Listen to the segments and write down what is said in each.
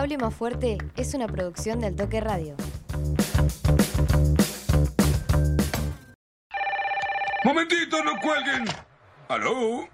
Hable más fuerte es una producción del Toque Radio. Momentito, no cuelguen. ¿Aló?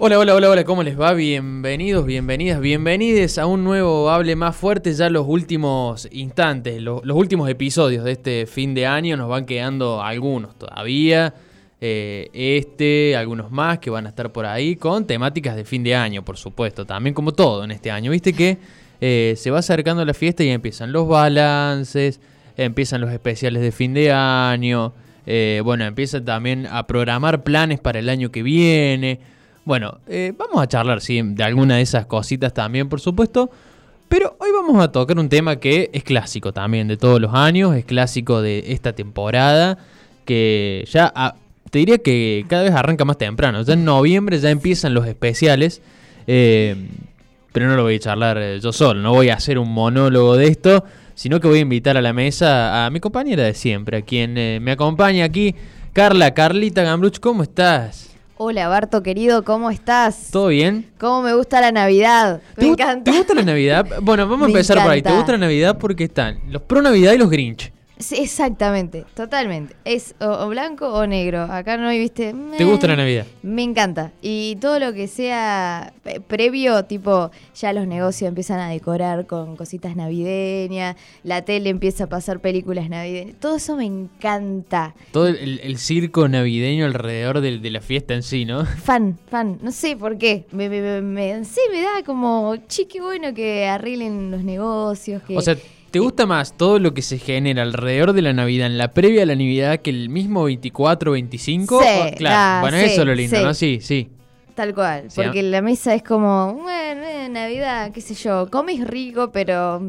Hola, hola, hola, hola, ¿cómo les va? Bienvenidos, bienvenidas, bienvenides a un nuevo Hable Más Fuerte. Ya los últimos instantes, lo- los, últimos episodios de este fin de año nos van quedando algunos todavía. Eh, este, algunos más que van a estar por ahí con temáticas de fin de año, por supuesto. También como todo en este año. Viste que eh, se va acercando la fiesta y empiezan los balances, empiezan los especiales de fin de año. eh, bueno, empiezan también a programar planes para el año que viene. Bueno, vamos a charlar, sí, de alguna de esas cositas también, por supuesto. Pero hoy vamos a tocar un tema que es clásico también de todos los años, es clásico de esta temporada, que ya te diría que cada vez arranca más temprano. Ya en noviembre ya empiezan los especiales, eh, pero no lo voy a charlar eh, yo solo, no voy a hacer un monólogo de esto, sino que voy a invitar a la mesa a mi compañera de siempre, a quien eh, me acompaña aquí, Carla, Carlita Gambruch, ¿cómo estás? Hola Barto querido, ¿cómo estás? ¿Todo bien? ¿Cómo me gusta la Navidad? ¿Te Me encanta. ¿Te gusta la Navidad? Bueno, vamos a empezar por ahí. ¿Te gusta la Navidad? Porque están los pro Navidad y los Grinch. Sí, exactamente, totalmente. Es o, o blanco o negro. Acá no hay, viste. ¿Te gusta la Navidad? Me encanta. Y todo lo que sea previo, tipo, ya los negocios empiezan a decorar con cositas navideñas, la tele empieza a pasar películas navideñas. Todo eso me encanta. Todo el, el circo navideño alrededor de, la fiesta en sí, ¿no? Fan, fan. No sé por qué. Me, me, me- me- sí, me da como chique bueno que arreglen los negocios. Que, O sea, ¿te gusta más todo lo que se genera alrededor de la Navidad, en la previa a la Navidad, que el mismo 24 25? Sí, claro, ah, bueno, sí, eso es lo lindo, sí. ¿no? Sí, sí. Tal cual, porque la mesa es como, bueno, eh, Navidad, qué sé yo, comes rico, pero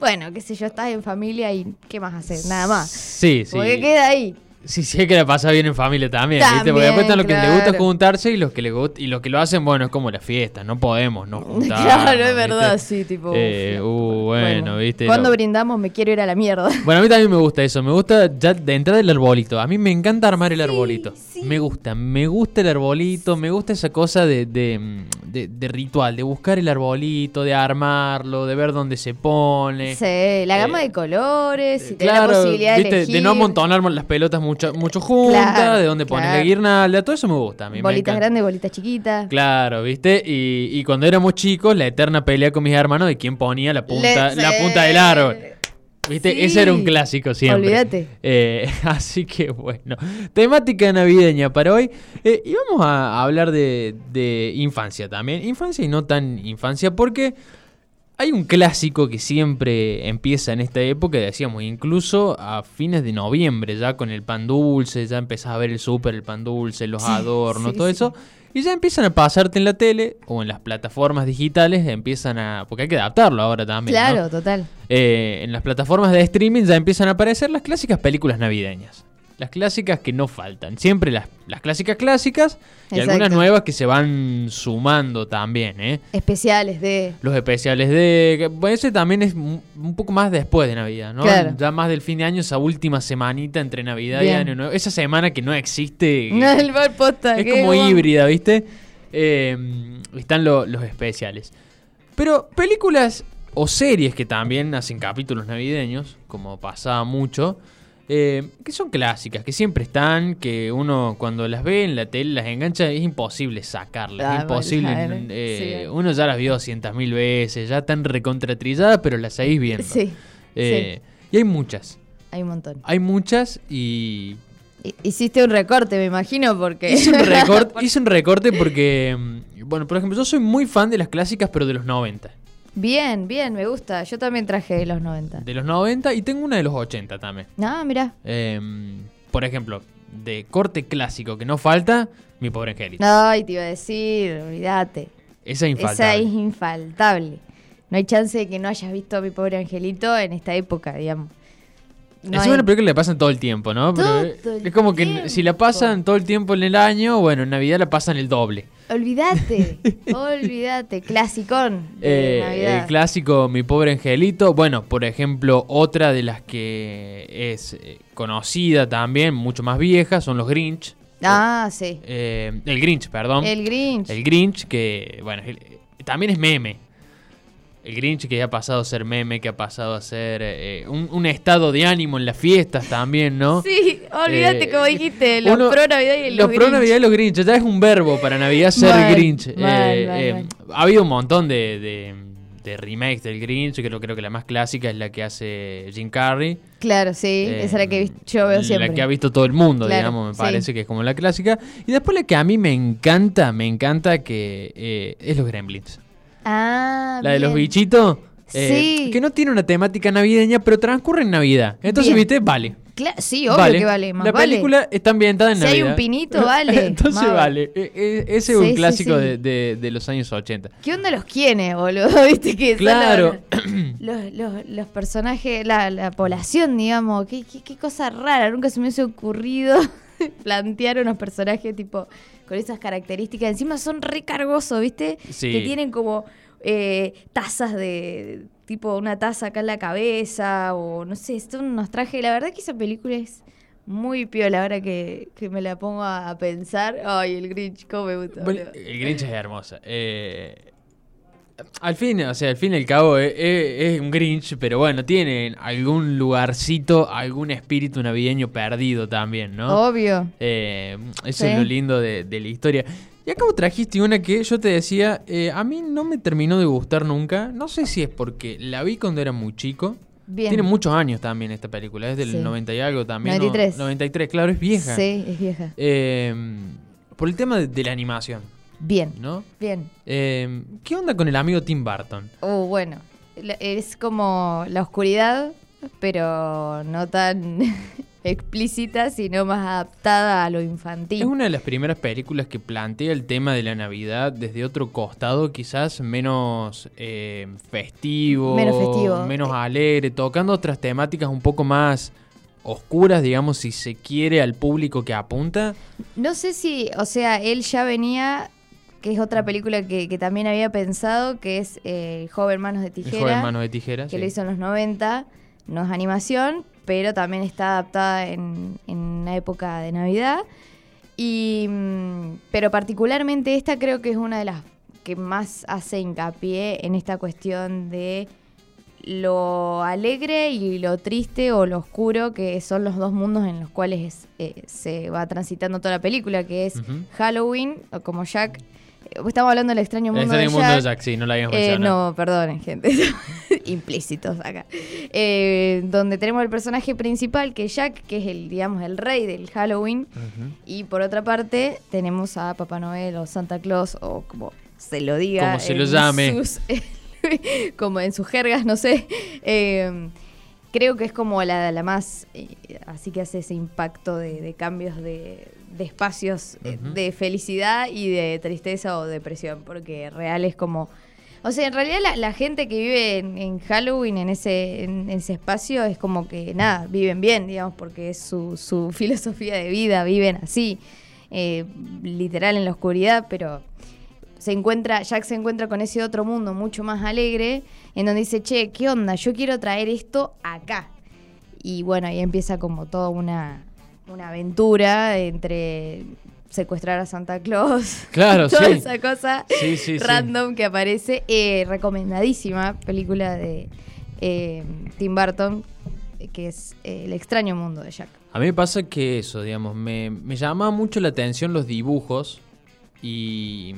bueno, qué sé yo, estás en familia y ¿qué más hacer? Nada más. Sí, sí. Porque queda ahí. Sí, sí, hay que la pasa bien en familia también, ¿viste? Porque También, después están los que les gusta claro. juntarse y los que le gust- y los que lo hacen, bueno, es como la fiesta, no podemos no juntarnos. claro, es verdad, ¿viste? sí, tipo. Eh, uh, bueno, viste. Cuando lo- brindamos me quiero ir a la mierda. Bueno, a mí también me gusta eso. Me gusta ya de entrada el arbolito. A mí me encanta armar el arbolito. sí. Me gusta, me gusta el arbolito, me gusta esa cosa de, de, de- de ritual, de buscar el arbolito, de armarlo, de ver dónde se pone. Sí, la gama Eh, de colores, y tener la Claro, posibilidad de ¿viste? elegir. de no amontonar las pelotas mucho, mucho juntas, Claro, de dónde poner la claro. guirnalda, todo eso me gusta. A mí Bolitas grandes, bolitas chiquitas. Claro, ¿viste? Y, y cuando éramos chicos, la eterna pelea con mis hermanos de quién ponía la punta, Le- la punta del árbol. ¿Viste? Sí. Ese era un clásico siempre. Olvídate. Eh, así que bueno. Temática navideña para hoy. Eh, y vamos a hablar de, de infancia también. Infancia y no tan infancia porque hay un clásico que siempre empieza en esta época, decíamos, incluso a fines de noviembre, ya con el pan dulce, ya empezás a ver el súper, el pan dulce, los adornos, sí, todo sí. eso. Y ya empiezan a pasarte en la tele o en las plataformas digitales, empiezan a... Porque hay que adaptarlo ahora también. ¿no? Claro, total. Eh, en las plataformas de streaming ya empiezan a aparecer las clásicas películas navideñas. Las clásicas que no faltan. Siempre las, las clásicas clásicas y Exacto. algunas nuevas que se van sumando también, ¿eh? Especiales de. Los especiales de... Bueno, ese también es un poco más después de Navidad, ¿no? Claro. Ya más del fin de año, esa última semanita entre Navidad y. Año Nuevo. Esa semana que no existe. No, el posta. Es como híbrida, ¿viste? Eh, están lo- los especiales. Pero películas o series que también hacen capítulos navideños, como pasaba mucho, eh, que son clásicas, que siempre están, que uno cuando las ve en la tele, las engancha, es imposible sacarlas. Ah, es imposible. eh, sí. Uno ya las vio cientas mil veces, ya están recontratrilladas, pero las seguís viendo. Sí, Eh, Y hay muchas. hay un montón. Hay muchas y Hi- Hiciste un recorte, me imagino, porque. Hice un, recorte, hice un recorte porque, mm, bueno, por ejemplo, yo soy muy fan de las clásicas, pero de los 90. Bien, bien, me gusta. Yo también traje de los 90. De los 90 y tengo una de los 80 también. Ah, mira. Em, por ejemplo, de corte clásico que no falta, Mi Pobre Angelito. Ay, te iba a decir, olvídate. Esa es Esa infaltable. es infaltable. No hay chance de que no hayas visto a mi pobre angelito en esta época, digamos. No es hay- una película que le pasan todo el tiempo, ¿no? Pero Todo el es como que tiempo. si la pasan todo el tiempo en el año, bueno, en Navidad la pasan el doble. Olvídate, olvídate. Clasicón de Eh, Navidad. el clásico Mi Pobre Angelito. Bueno, por ejemplo, otra de las que es eh, conocida también, mucho más vieja, son los Grinch. Ah, sí. Eh, el Grinch, perdón. El Grinch. El Grinch, que, bueno, también es meme. El Grinch que ha pasado a ser meme, que ha pasado a ser eh, un, un estado de ánimo en las fiestas también, ¿no? Sí, olvídate Eh, como dijiste, los uno- pro Navidad y los los pro Grinch. Navidad y los Grinch. Ya es un verbo para Navidad ser Mal, Grinch. mal, Eh, mal, eh. Ha habido un montón de, de- de remakes del Grinch. Creo, creo que la más clásica es la que hace Jim Carrey. Claro, sí, Eh, esa es la que yo veo siempre. La que ha visto todo el mundo, Claro, digamos, me sí. parece que es como la clásica. Y después la que a mí me encanta, me encanta que eh, es los Gremlins. Ah, la de los bichitos. eh, Sí. Que no tiene una temática navideña, pero transcurre en Navidad. Entonces, Bien. viste, vale. Cla- sí, obvio que vale, más La vale. película está ambientada en Si hay Navidad. un pinito, vale, Entonces vale. E- e- ese es Sí, un clásico sí. De, de- de los años 80. ¿Qué onda los quiénes, boludo? ¿Viste que Claro. los, los, los- los personajes, la, la población, digamos? ¿Qué, qué, qué cosa rara, nunca se me hubiese ocurrido plantear unos personajes tipo con esas características. Encima son recargosos, ¿viste? Sí. Que tienen como eh, tazas de tipo una taza acá en la cabeza o no sé, son unos trajes. La verdad que esa película es muy piola ahora que, que me la pongo a, a pensar. Ay, el Grinch, cómo me gusta. Bueno, el Grinch es hermosa. Eh, al fin, o sea, al fin y al cabo eh, eh, es, un Grinch, pero bueno, tiene algún lugarcito, algún espíritu navideño perdido también, ¿no? Obvio. Eh, eso Sí. es lo lindo de, de la historia. Y acá vos trajiste una que yo te decía, eh, a mí no me terminó de gustar nunca. No sé si es porque la vi cuando era muy chico. Bien. Tiene muchos años también esta película, es del Sí. 90 y algo también. ¿no? 93. 93, claro, es vieja. Sí, es vieja. Eh, por el tema de, de la animación, Bien, ¿no? bien. Eh, ¿Qué onda con el amigo Tim Burton? Uh, bueno, es como la oscuridad, pero no tan explícita, sino más adaptada a lo infantil. Es una de las primeras películas que plantea el tema de la Navidad desde otro costado, quizás menos eh, festivo, Menos festivo. menos alegre, tocando otras temáticas un poco más oscuras, digamos, si se quiere, al público que apunta. No sé si, o sea, él ya venía, que es otra película que, que también había pensado, que es eh, El joven manos de El tijera. joven Manos de Tijeras. que sí. lo hizo en los 90, no es animación, pero también está adaptada en, en una época de Navidad. Y, mm, pero particularmente esta creo que es una de las que más hace hincapié en esta cuestión de lo alegre y lo triste o lo oscuro que son los dos mundos en los cuales eh, se va transitando toda la película, que es. Halloween, o como Jack. Estamos hablando del extraño El mundo, extraño de, mundo Jack. de Jack, sí, no la habíamos Eh, no, perdonen, gente. Implícitos acá. Eh, donde tenemos el personaje principal, que es Jack, que es el, digamos, el rey del Halloween. Y por otra parte, tenemos a Papá Noel o Santa Claus, o como se lo diga. Como se lo llame. sus- como en sus jergas, no sé. Eh, creo que es como la, la más. eh, así que hace ese impacto de, de cambios de, de espacios eh, de felicidad y de tristeza o depresión, porque real es como. O sea, en realidad la, la gente que vive en, en Halloween, en ese, en ese espacio, es como que nada, viven bien, digamos, porque es su, su filosofía de vida, viven así, eh, literal en la oscuridad, pero se encuentra, Jack se encuentra con ese otro mundo mucho más alegre, en donde dice, che, ¿qué onda? Yo quiero traer esto acá. Y bueno, ahí empieza como toda una, una aventura entre secuestrar a Santa Claus. Claro, toda sí. esa cosa Sí, sí, sí. random que aparece. Eh, recomendadísima película de eh, Tim Burton, que es eh, El extraño mundo de Jack. A mí me pasa que eso, digamos, me, me llamaba mucho la atención los dibujos y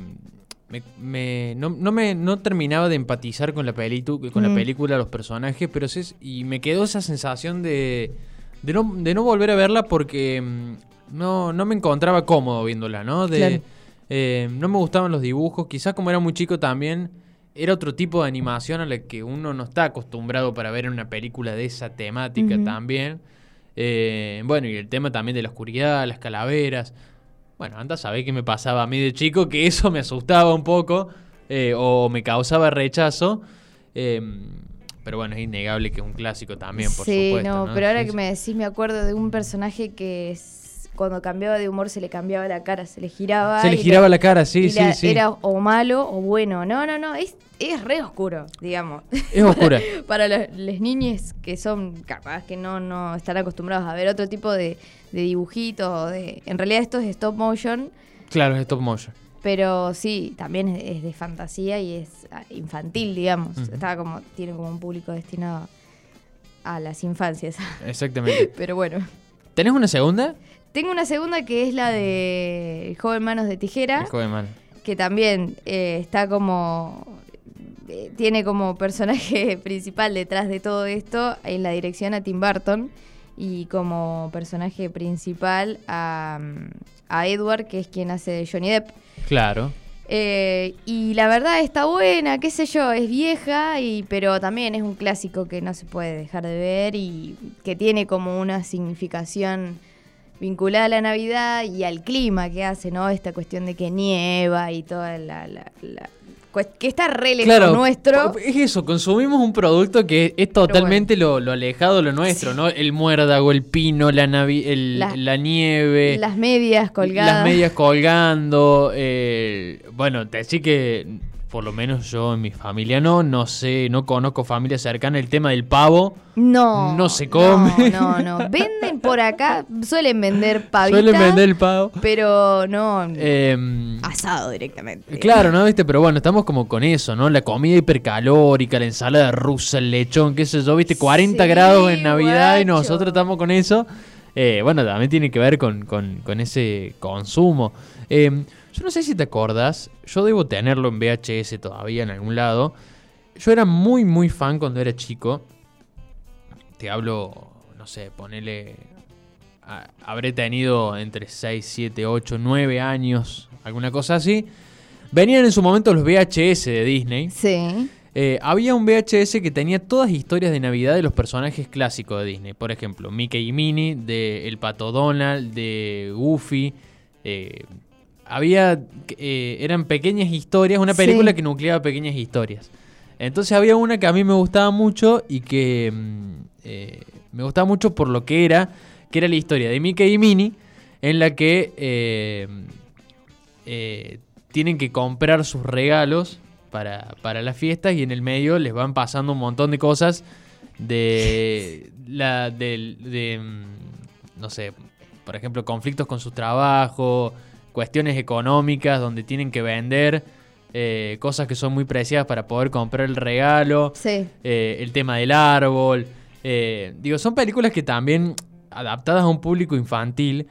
me, me- no, no me no terminaba de empatizar con la, pelitu- con la Mm. película, los personajes, pero sí, y me quedó esa sensación de, de, no, de no volver a verla porque mm, no, no me encontraba cómodo viéndola, ¿no? De, Claro. eh, no me gustaban los dibujos, quizás como era muy chico también, era otro tipo de animación a la que uno no está acostumbrado para ver en una película de esa temática también. Eh, bueno, y el tema también de la oscuridad, las calaveras. Bueno, anda a saber qué me pasaba a mí de chico, que eso me asustaba un poco eh, o me causaba rechazo. Eh, pero bueno, es innegable que es un clásico también, por sí, supuesto. no, ¿no? pero ahora Sí, que me decís, me acuerdo de un personaje que es cuando cambiaba de humor se le cambiaba la cara, se le giraba. Se le giraba la cara, sí, sí, la- sí. Era o malo o bueno. No, no, no, es, es re oscuro, digamos. Es oscura. Para los, las niñas que son capaz que no, no están acostumbrados a ver otro tipo de, de dibujitos. o de, en realidad esto es stop motion, Claro, es stop motion. Pero sí, también es, de fantasía y es ah, infantil, digamos. Está como, tiene como un público destinado a las infancias. Exactamente. pero bueno. ¿Tenés una segunda? Tengo una segunda que es la de El joven manos de tijera. El joven mal. que también eh, está como eh, tiene como personaje principal detrás de todo esto en la dirección a Tim Burton y como personaje principal a, mm, a Edward que es quien hace de Johnny Depp Claro. Eh, y la verdad está buena qué sé yo es vieja y pero también es un clásico que no se puede dejar de ver y que tiene como una significación vinculada a la Navidad y al clima que hace, ¿no? Esta cuestión de que nieva y toda la... la- la- que está re lejos Claro, nuestro. es eso, consumimos un producto que es totalmente lo, lo alejado de lo nuestro, ¿no? El muérdago, el pino, la, navi- el- La- la nieve, Las medias colgadas. las medias colgando. eh, bueno, decir que por lo menos yo en mi familia no, no sé, no conozco familia cercana. El tema del pavo No. No se come. No, no, no. Venden por acá, suelen vender pavita. suelen vender el pavo. Pero no. Em, asado directamente. Claro, ¿no? ¿Viste? Pero bueno, estamos como con eso, ¿no? La comida hipercalórica, la ensalada rusa, el lechón, qué sé yo, ¿viste? 40 Sí, grados en Navidad y nosotros estamos con eso. Eh, bueno, también tiene que ver con, con- ese consumo. Eh, yo no sé si te acordás, yo debo tenerlo en VHS todavía en algún lado. Yo era muy, muy fan cuando era chico. Te hablo, no sé, ponele... habré tenido entre 6, 7, 8, 9 años, alguna cosa así. Venían en su momento los VHS de Disney. Sí. Eh, había un VHS que tenía todas historias de Navidad de los personajes clásicos de Disney. Por ejemplo, Mickey y Minnie, de El Pato Donald, de Goofy. eh, había. eh, eran pequeñas historias, una Sí. película que nucleaba pequeñas historias. Entonces había una que a mí me gustaba mucho y que mm, me gustaba mucho por lo que era, que era la historia de Mickey y Minnie, en la que tienen que comprar sus regalos para, para las fiestas y en el medio les van pasando un montón de cosas de la del- de, mm, no sé, por ejemplo, conflictos con su trabajo, cuestiones económicas donde tienen que vender eh, cosas que son muy preciadas para poder comprar el regalo Sí. eh, el tema del árbol. eh, digo, son películas que también, adaptadas a un público infantil,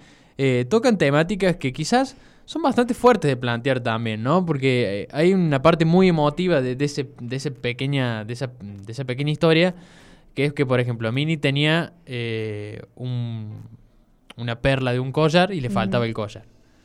tocan temáticas que quizás son bastante fuertes de plantear también, ¿no? Porque eh, hay una parte muy emotiva de, de ese, de, ese pequeña, de, esa, de esa pequeña historia, que es que, por ejemplo, Minnie tenía eh, un- una perla de un collar y le faltaba el collar.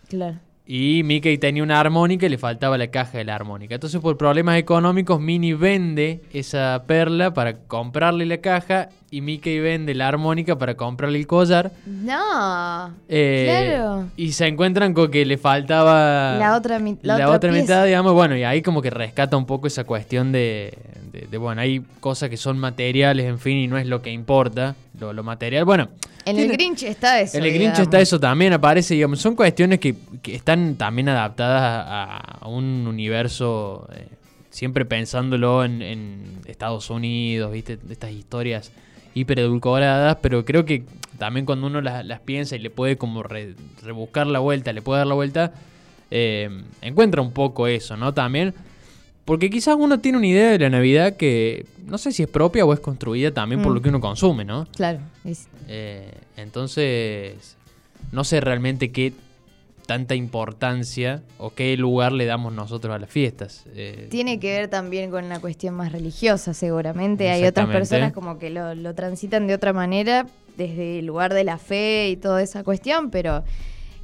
Claro. Y Mickey tenía una armónica y le faltaba la caja de la armónica. Entonces, por problemas económicos, Minnie vende esa perla para comprarle la caja y Mickey vende la armónica para comprarle el collar. No. Eh, Claro. Y se encuentran con que le faltaba La otra mi- la la otra mitad, digamos. Bueno, y ahí como que rescata un poco esa cuestión de, de- de, bueno, hay cosas que son materiales, en fin, y no es lo que importa, lo, lo material. Bueno, En tiene- el Grinch está eso. en el Grinch está eso también, aparece, digamos, son cuestiones que, que están también adaptadas a, a un universo, eh, siempre pensándolo en, en Estados Unidos, ¿viste? Estas historias hiperedulcoradas, pero creo que también cuando uno las, las piensa y le puede como re- rebuscar la vuelta, le puede dar la vuelta, eh, encuentra un poco eso, ¿no? También, porque quizás uno tiene una idea de la Navidad que no sé si es propia o es construida también por Mm. lo que uno consume, ¿no? Claro. es- Eh, entonces, no sé realmente qué tanta importancia o qué lugar le damos nosotros a las fiestas. Eh, Tiene que ver también con una cuestión más religiosa, seguramente. Hay otras personas como que lo, lo transitan de otra manera, desde el lugar de la fe y toda esa cuestión, pero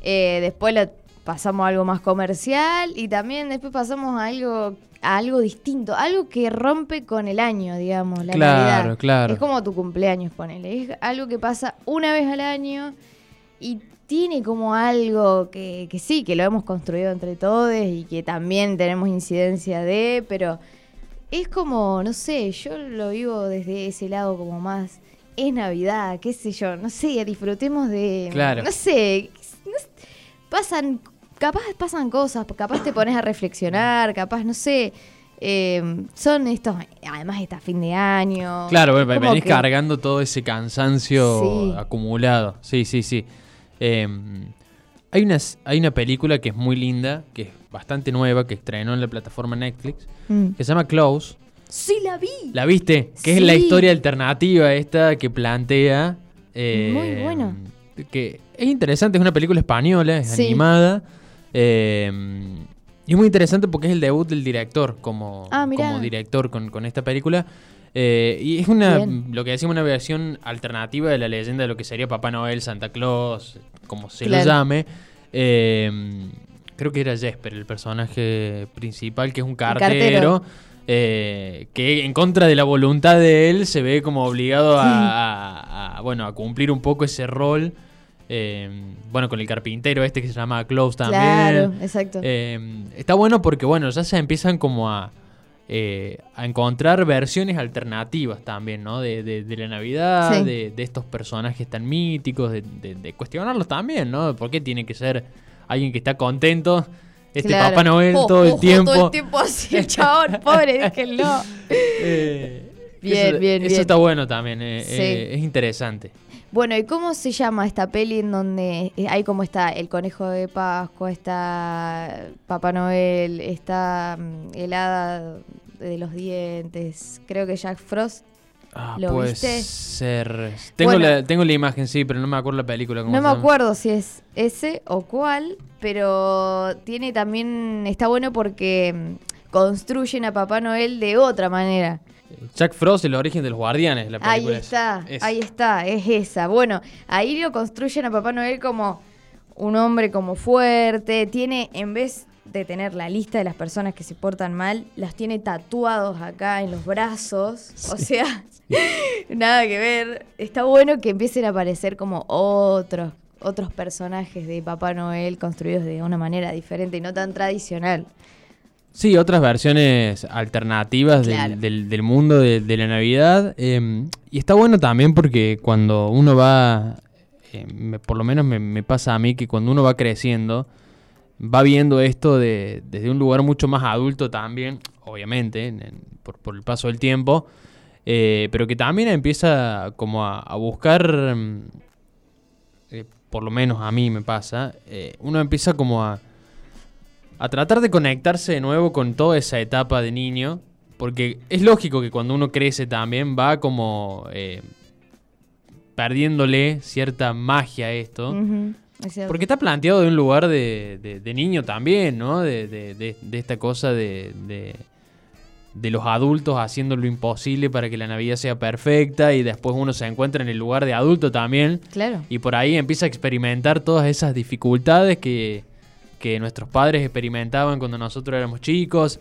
eh, después lo pasamos a algo más comercial y también después pasamos a algo a algo distinto, algo que rompe con el año, digamos, la Claro, Navidad. claro. Es como tu cumpleaños, ponele. Es algo que pasa una vez al año y tiene como algo que, que sí, que lo hemos construido entre todos y que también tenemos incidencia de, pero es como, no sé, yo lo vivo desde ese lado como más, es Navidad, qué sé yo, no sé, disfrutemos de, Claro. no sé, no sé, pasan, capaz pasan cosas, capaz te pones a reflexionar, capaz, no sé. eh, son estos, además está fin de año. Claro, venís que- cargando todo ese cansancio Sí. acumulado. Sí, sí, sí. Eh, hay, una, hay una película que es muy linda, que es bastante nueva, que estrenó en la plataforma Netflix, Mm. que se llama Close. Sí, la vi. ¿La viste? Que es la historia alternativa esta que plantea. eh, Muy bueno. Que es interesante, es una película española, es Sí. animada. Eh, y es muy interesante porque es el debut del director como, Ah, como director con, con esta película. Eh, y es una, Bien. lo que decimos, una versión alternativa de la leyenda de lo que sería Papá Noel, Santa Claus, como se Claro. lo llame. Eh, creo que era Jesper, el personaje principal, que es un cartero. cartero. eh, que en contra de la voluntad de él se ve como obligado a, a- a, bueno, a cumplir un poco ese rol. Eh, bueno, con el carpintero este que se llama Klaus también. Claro, exacto. Eh, está bueno porque, bueno, ya se empiezan como a, eh, a encontrar versiones alternativas también, ¿no? De, de- de la Navidad, Sí. de, de estos personajes tan míticos, de, de- de cuestionarlos también, ¿no? ¿Por qué tiene que ser alguien que está contento? Este Claro. Papá Noel Jo, todo jo, el tiempo. Todo el tiempo así, el chabón, pobre, déjenlo. Eh, Bien, eso, bien, Eso bien. está bueno también, eh, Sí. eh, es interesante. Bueno, ¿y cómo se llama esta peli en donde eh, hay como está el conejo de Pascua, está Papá Noel, está mm, el hada de los dientes, creo que Jack Frost? Ah, ¿Lo puede viste? ser. Tengo, Bueno. la, tengo la imagen, sí, pero no me acuerdo la película. No me llama. acuerdo si es ese o cuál, pero tiene también, está bueno porque mm, construyen a Papá Noel de otra manera. Jack Frost, el origen de los guardianes. La Ahí película es- está, es- ahí está, es esa. Bueno, ahí lo construyen a Papá Noel como un hombre como fuerte. Tiene, en vez de tener la lista de las personas que se portan mal, las tiene tatuados acá en los brazos. O sea, nada que ver. Está bueno que empiecen a aparecer como otros, otros personajes de Papá Noel construidos de una manera diferente y no tan tradicional. Sí, otras versiones alternativas del- Claro. del, del mundo de, de la Navidad. eh, y está bueno también porque cuando uno va, eh, me- por lo menos me, me pasa a mí que cuando uno va creciendo, va viendo esto de- desde un lugar mucho más adulto también, obviamente, en- en- por, por el paso del tiempo, eh, pero que también empieza como a, a buscar, mm, eh, por lo menos a mí me pasa, uno empieza como a a tratar de conectarse de nuevo con toda esa etapa de niño, porque es lógico que cuando uno crece también va como eh, perdiéndole cierta magia a esto, es porque está planteado de un lugar de, de- de niño también, ¿no? De, de- de- de esta cosa de, de- de los adultos haciendo lo imposible para que la Navidad sea perfecta y después uno se encuentra en el lugar de adulto también. Claro. Y por ahí empieza a experimentar todas esas dificultades que, que nuestros padres experimentaban cuando nosotros éramos chicos.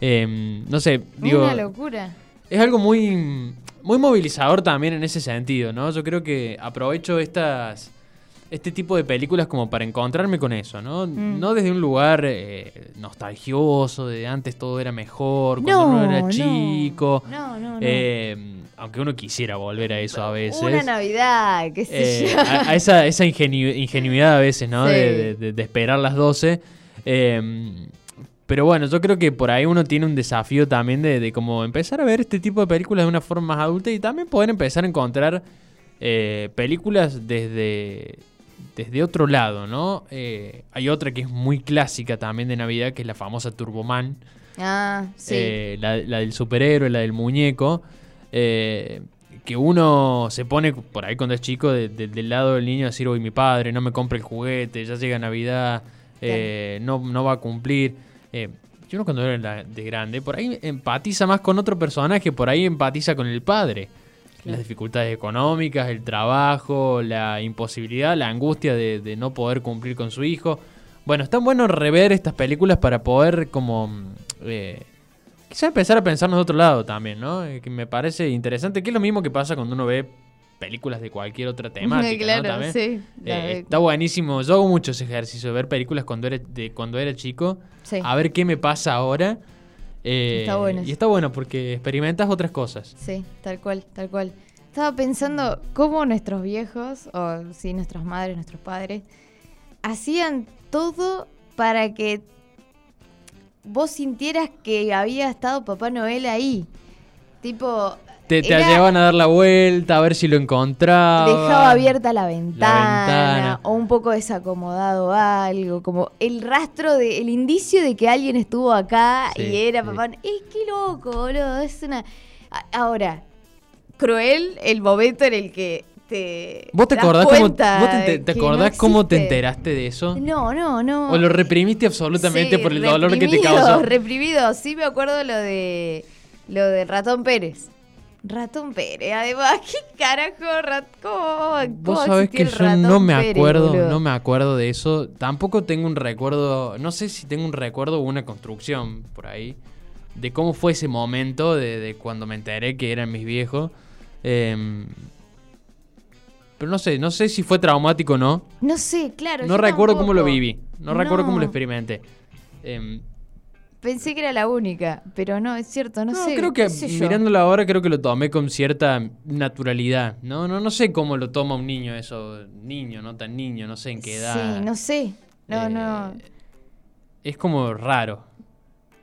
Eh, no sé, digo, Una locura. es algo muy, muy movilizador también en ese sentido, ¿no? Yo creo que aprovecho estas, este tipo de películas como para encontrarme con eso, ¿no? Mm. No desde un lugar eh, nostalgioso, de antes todo era mejor, cuando uno era chico. No, no, no. Eh, aunque uno quisiera volver a eso a veces. Una Navidad, qué sé Eh, yo. a, a esa, esa ingenu- ingenuidad a veces, ¿no? Sí. De, de- de- de esperar las 12. Eh, pero bueno, yo creo que por ahí uno tiene un desafío también de, de como empezar a ver este tipo de películas de una forma más adulta y también poder empezar a encontrar eh, películas desde, desde otro lado, ¿no? Eh, hay otra que es muy clásica también de Navidad, que es la famosa Turboman. Ah, sí. Eh, la, la del superhéroe, la del muñeco, eh, que uno se pone por ahí cuando es chico de- de- del lado del niño a decir, hoy mi padre no me compra el juguete, ya llega Navidad, eh, no, no va a cumplir. Eh, yo uno cuando era de grande, por ahí empatiza más con otro personaje, por ahí empatiza con el padre. Las dificultades económicas, el trabajo, la imposibilidad, la angustia de, de no poder cumplir con su hijo. Bueno, es tan bueno rever estas películas para poder como... mm, eh, quizá empezar a pensarnos de otro lado también, ¿no? Eh, que me parece interesante, que es lo mismo que pasa cuando uno ve películas de cualquier otra temática, ¿no? claro, También. sí. Eh, está buenísimo. Yo hago mucho ese ejercicio de ver películas cuando era, de cuando era chico, Sí. a ver qué me pasa ahora. Eh, Está bueno Y está bueno porque experimentas otras cosas. Sí, tal cual, tal cual. Estaba pensando cómo nuestros viejos, o sí, nuestras madres, nuestros padres, hacían todo para que vos sintieras que había estado Papá Noel ahí. Tipo, Te, te era- llevaban a dar la vuelta, a ver si lo encontraba. dejaba abierta la ventana, ventana. o un poco desacomodado algo, como el rastro de, el indicio de que alguien estuvo acá Sí, y era sí. papá. Es que loco, boludo, es una ahora cruel el momento en el que te ¿Vos te acordás, cómo, vos te, de te que acordás no cómo te existe. enteraste de eso? No, no, no. ¿O lo reprimiste absolutamente Sí, por el dolor que te causó? Reprimido, sí me acuerdo lo de lo de Ratón Pérez. Ratón Pérez, además, ¿qué carajo? Rat, ¿Cómo, cómo Vos sabés que yo Ratón no me acuerdo, no me acuerdo de eso. Tampoco tengo un recuerdo, no sé si tengo un recuerdo o una construcción por ahí de cómo fue ese momento de, de cuando me enteré que eran mis viejos. Em, pero no sé, no sé si fue traumático o no. No sé, claro. No recuerdo cómo lo viví. No, recuerdo cómo lo experimenté. Em, Pensé que era la única, pero no, es cierto, no, No, sé. creo que sé mirándolo ahora creo que lo tomé con cierta naturalidad. No, no, no sé cómo lo toma un niño eso, niño, no tan niño, no sé en qué edad. Sí, no sé. No, Eh, no. Es como raro.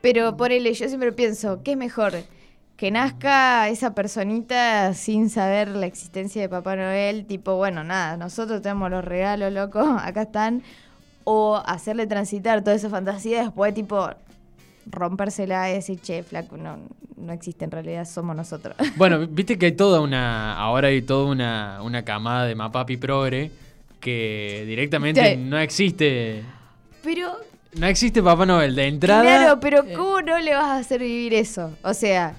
Pero por él, yo siempre pienso, ¿qué es mejor? Que nazca esa personita sin saber la existencia de Papá Noel, tipo, bueno, nada, nosotros tenemos los regalos, loco, acá están. O hacerle transitar toda esa fantasía después, tipo, rompérsela y decir, che, flaco, no, no existe en realidad, somos nosotros. Bueno, viste que hay toda una. Ahora hay toda una, una camada de mapapi progre que directamente Sí. no existe. Pero, No existe Papá Noel. De entrada. claro, pero eh, ¿cómo no le vas a hacer vivir eso? O sea,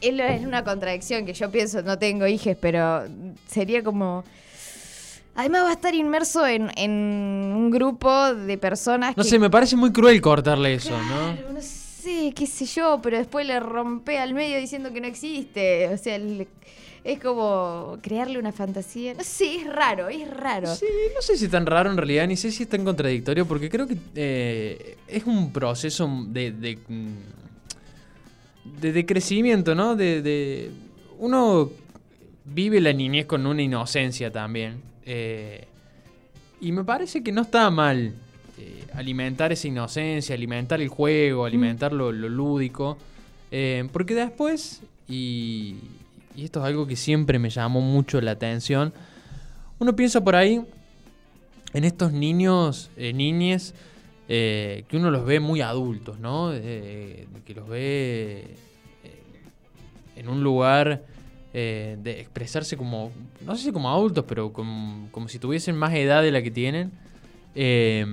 es una contradicción que yo pienso, no tengo hijos, pero sería como... Además va a estar inmerso en, en un grupo de personas no que... sé, me parece muy cruel cortarle eso, Claro, ¿no? no sé, qué sé yo, pero después le rompe al medio diciendo que no existe. O sea, es como crearle una fantasía. Sé, es raro, es raro. Sí, no sé si es tan raro en realidad, ni sé si es tan contradictorio, porque creo que eh, es un proceso de, de, mm, crecimiento, ¿no? De, de- uno vive la niñez con una inocencia también. eh, y me parece que no está mal eh, alimentar esa inocencia, alimentar el juego, alimentar lo, lo lúdico, eh, porque después, y, y esto es algo que siempre me llamó mucho la atención, uno piensa por ahí en estos niños, eh, niñes, eh, que uno los ve muy adultos, ¿no? Que los ve en un lugar eh, de expresarse como, no sé si como adultos, pero como, como si tuviesen más edad de la que tienen. Eh,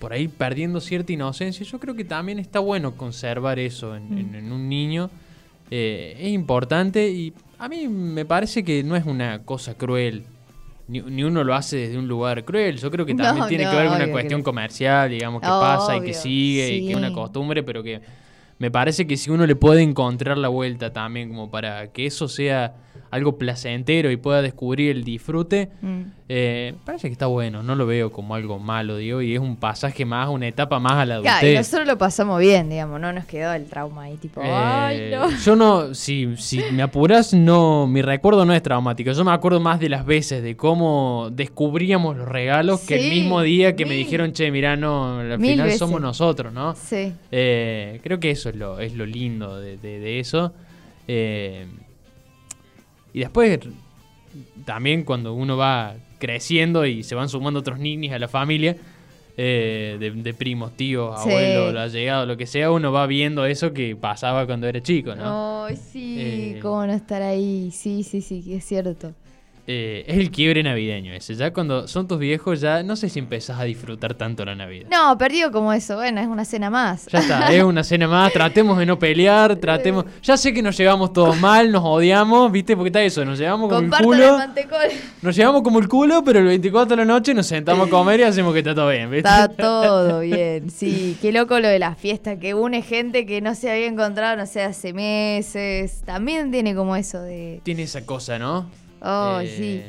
por ahí perdiendo cierta inocencia. Yo creo que también está bueno conservar eso en, en- en un niño. Eh, es importante y a mí me parece que no es una cosa cruel. Ni, ni uno lo hace desde un lugar cruel. Yo creo que No, también tiene no, que ver con una cuestión que- comercial, digamos, que pasa y que sigue y que es una costumbre, pero que me parece que si uno le puede encontrar la vuelta también como para que eso sea algo placentero y pueda descubrir el disfrute, Mm. Eh, parece que está bueno, no lo veo como algo malo, digo, y es un pasaje más, una etapa más a la Claro, y adultez. nosotros lo pasamos bien, digamos, no nos quedó el trauma ahí, tipo, ay, Eh, no. Yo no, si, si me apuras, no, mi recuerdo no es traumático. Yo me acuerdo más de las veces de cómo descubríamos los regalos que el mismo día que me dijeron, che, mirá, no, al Mil final veces. somos nosotros, ¿no? Sí. Eh, creo que eso es lo, es lo lindo de, de- de eso. Eh, y después, también cuando uno va creciendo y se van sumando otros niños a la familia, eh, de, de primos, tíos, Sí. abuelos, allegados, lo que sea, uno va viendo eso que pasaba cuando era chico, ¿no? Ay, sí, Eh, cómo no estar ahí. Sí, sí, sí, es cierto. Eh, es el quiebre navideño ese. Ya cuando son tus viejos, ya no sé si empezás a disfrutar tanto la Navidad. No, perdido como eso. Bueno, es una cena más. Ya está, es una cena más, tratemos de no pelear, tratemos... Ya sé que nos llevamos todos mal, nos odiamos, ¿viste? Porque está eso, nos llevamos como el Compartan el culo, mantecol. nos llevamos como el culo, pero el 24 de la noche nos sentamos a comer y hacemos que está todo bien, ¿viste? Está todo bien, sí. Qué loco lo de la fiesta, que une gente que no se había encontrado, no sé, hace meses. También tiene como eso de... Tiene esa cosa, ¿no? Oh, Eh, sí.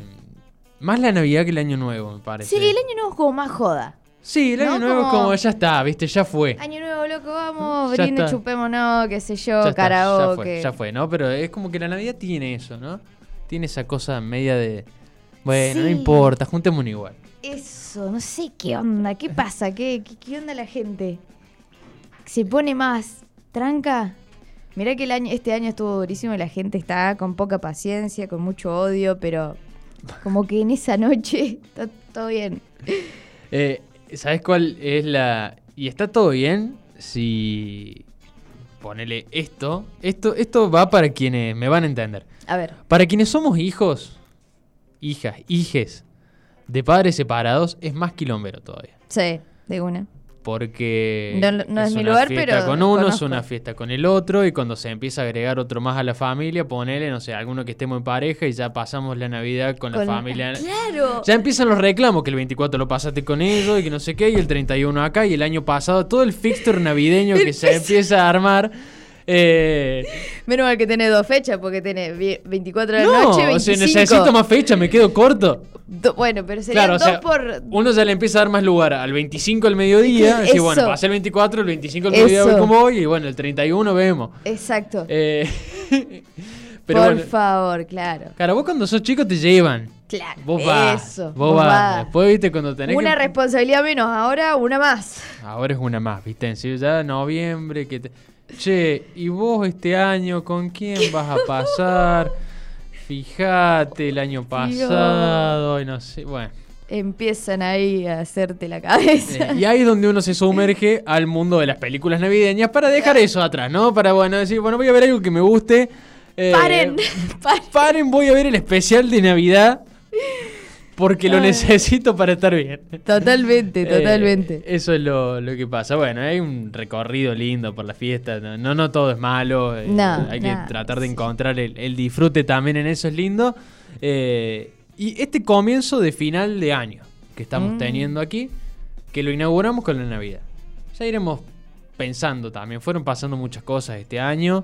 Más la Navidad que el Año Nuevo, me parece. Sí, el año nuevo es como más joda. Sí, el Año ¿no? Nuevo es Como- ya está, ¿viste? Ya fue. Año nuevo, loco, vamos, Ya brinde, está. chupémonos, qué sé yo, ya, está, ya karaoke. fue, ya fue, ¿no? Pero es como que la Navidad tiene eso, ¿no? Tiene esa cosa media de... Bueno, no importa, juntémonos igual. Eso, no sé qué onda, qué pasa, qué, qué, qué onda la gente. Se pone más tranca. Mirá que el año, este año estuvo durísimo y la gente está con poca paciencia, con mucho odio, pero como que en esa noche está todo bien. Eh, ¿Sabes cuál es la...? Y está todo bien si... Ponele esto. Esto, esto va para quienes me van a entender. A ver, Para quienes somos hijos, hijas, hijes de padres separados, es más quilombero todavía. sí, de una. Porque No- no es mi una lugar, fiesta pero con uno, es una fiesta con el otro, y cuando se empieza a agregar otro más a la familia, ponele, no sé, alguno que estemos en pareja y ya pasamos la Navidad con, la Con- familia. ¡Claro! Ya empiezan los reclamos, que el 24 lo pasaste con ellos y que no sé qué, y el 31 acá, y el año pasado, todo el fixture navideño que se empieza a armar. Eh, Menos mal que tenés dos fechas, porque tenés vi- 24 de la no, noche, o sea, 25. necesito más fecha, me quedo corto. Do- bueno, pero Claro, o dos sea, por... uno ya le empieza a dar más lugar al 25 al mediodía. Y bueno, pasé el 24, el 25 al mediodía voy como voy, y bueno, el 31 vemos. Exacto. Eh, pero por bueno, favor, claro. claro, vos cuando sos chico te llevan. Claro. Vos vas. Eso. vos vas. Después, viste, cuando tenés Una que... responsabilidad menos, ahora una más. Ahora es una más, viste, en serio, ya noviembre que te... Che, ¿y vos este año con quién vas a pasar? Fíjate, el año pasado, y no sé, bueno. Empiezan ahí a hacerte la cabeza. Eh, y ahí es donde uno se sumerge al mundo de las películas navideñas para dejar eso atrás, ¿no? Para, bueno, decir, bueno, voy a ver algo que me guste. eh, Paren, paren. Paren, voy a ver el especial de Navidad porque lo Ay. necesito para estar bien. Totalmente, Eh, totalmente. eso es lo, lo que pasa. Bueno, hay un recorrido lindo por la fiesta. No, no, no todo es malo. eh, No, hay que tratar de encontrar el, el disfrute también en eso es lindo. Eh, y este comienzo de final de año que estamos Mm. teniendo aquí, que lo inauguramos con la Navidad. Ya iremos pensando también. Fueron pasando muchas cosas este año.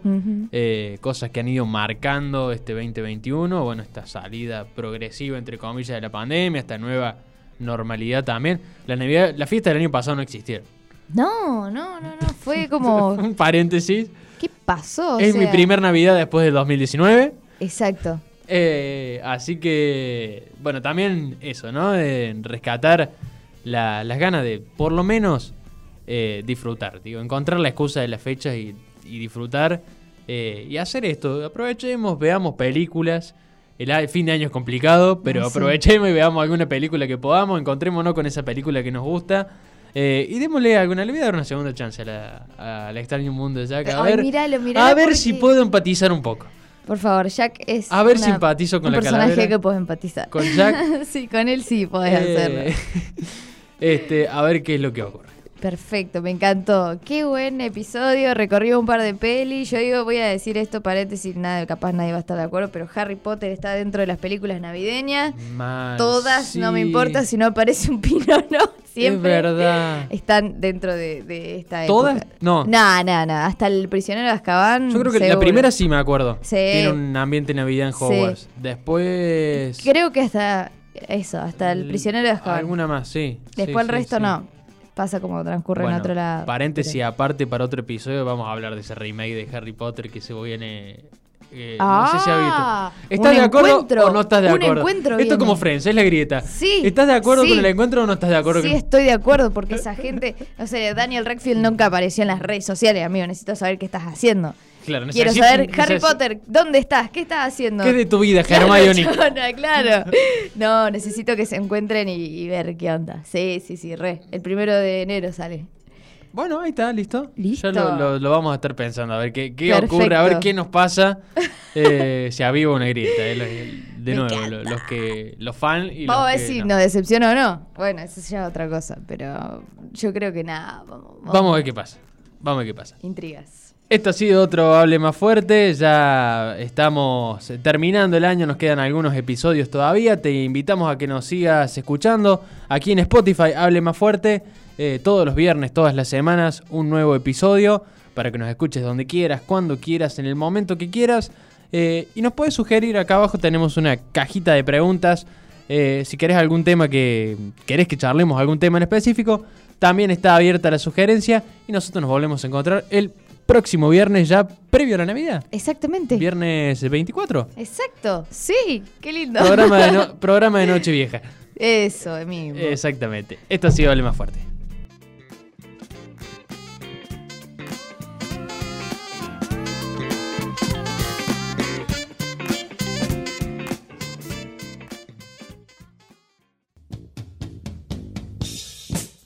Eh, cosas que han ido marcando este 2021. Bueno, esta salida progresiva, entre comillas, de la pandemia, esta nueva normalidad también. La Navidad, la fiesta del año pasado no existieron. No, no, no, no. Fue como. Un paréntesis. ¿Qué pasó? O es mi primer Navidad después del 2019. Exacto. Eh, así que, bueno, también eso, ¿no? De rescatar la- las ganas de, por lo menos, eh, disfrutar. Digo, encontrar la excusa de las fechas y, y disfrutar. eh, y hacer esto. Aprovechemos, veamos películas. El a- fin de año es complicado, pero Ah, sí. aprovechemos y veamos alguna película que podamos. Encontrémonos con esa película que nos gusta. eh, y démosle alguna. Le voy a dar una segunda chance a la- al extraño mundo de Jack. A Ay, ver, míralo, míralo a ver porque- si puedo empatizar un poco. Por favor, Jack es. A ver si empatizo con un la personaje calavera. que puedo empatizar. Con Jack. sí, con él sí podés Eh, hacerlo. este, a ver qué es lo que ocurre. Perfecto, me encantó. Qué buen episodio. Recorrió un par de pelis. Yo digo, voy a decir esto, paréntesis, nada, capaz nadie va a estar de acuerdo, pero Harry Potter está dentro de las películas navideñas. Mal, Todas, no me importa si no aparece un pino no. Siempre Es verdad. están dentro de, de esta época. ¿Todas? No. No, no, no. Hasta el prisionero de Azkaban. Yo creo que la primera sí me acuerdo. Sí. Tiene un ambiente navidad en Sí. Hogwarts. Después. Creo que hasta eso, hasta el prisionero de Azkaban. Alguna más, sí. Después Sí, el resto no. Pasa como transcurre Bueno, en otro lado. Paréntesis Pero- aparte para otro episodio, vamos a hablar de ese remake de Harry Potter que se viene. eh, no sé si ha Ah, visto. ¿Estás de acuerdo o no estás de acuerdo? Esto es como. Friends, es la grieta. Sí, ¿Estás de acuerdo sí. con el encuentro o no estás de acuerdo Sí, con estoy de acuerdo porque esa gente, no sé, Daniel Redfield nunca apareció en las redes sociales, amigo. Necesito saber qué estás haciendo. Claro, Quiero saber, Harry Potter, ¿dónde estás? ¿Qué estás haciendo? ¿Qué es de tu vida, Hermione? claro. No, necesito que se encuentren y, y ver qué onda. Sí, sí, sí, re. El primero de enero sale. Bueno, ahí está, listo. Listo. Ya lo, lo- lo vamos a estar pensando, a ver qué, qué ocurre, a ver qué nos pasa. Eh, se aviva una grieta. eh, de Me nuevo, encanta. los que los fans y Vamos los a ver que si no. nos decepciona o no. Bueno, eso ya es otra cosa, pero yo creo que nada. Vamos, vamos. Vamos a ver qué pasa. Vamos a ver qué pasa. Intrigas. Esto ha sido otro Hable Más Fuerte. Ya estamos terminando el año, nos quedan algunos episodios todavía. Te invitamos a que nos sigas escuchando aquí en Spotify, Hable Más Fuerte. eh, todos los viernes, todas las semanas, un nuevo episodio para que nos escuches donde quieras, cuando quieras, en el momento que quieras. Eh, y nos puedes sugerir, acá abajo tenemos una cajita de preguntas. Eh, si querés algún tema que querés que charlemos, algún tema en específico, también está abierta la sugerencia y nosotros nos volvemos a encontrar el próximo viernes ya previo a la Navidad. Exactamente. Viernes 24. Exacto. Sí, qué lindo. Programa de, no- programa de Noche Vieja. Eso mismo. Exactamente. Esto ha sido Hable Más Fuerte.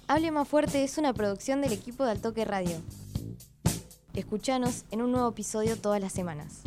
Hable Más Fuerte es una producción del equipo de Altoque Radio. Escuchanos en un nuevo episodio todas las semanas.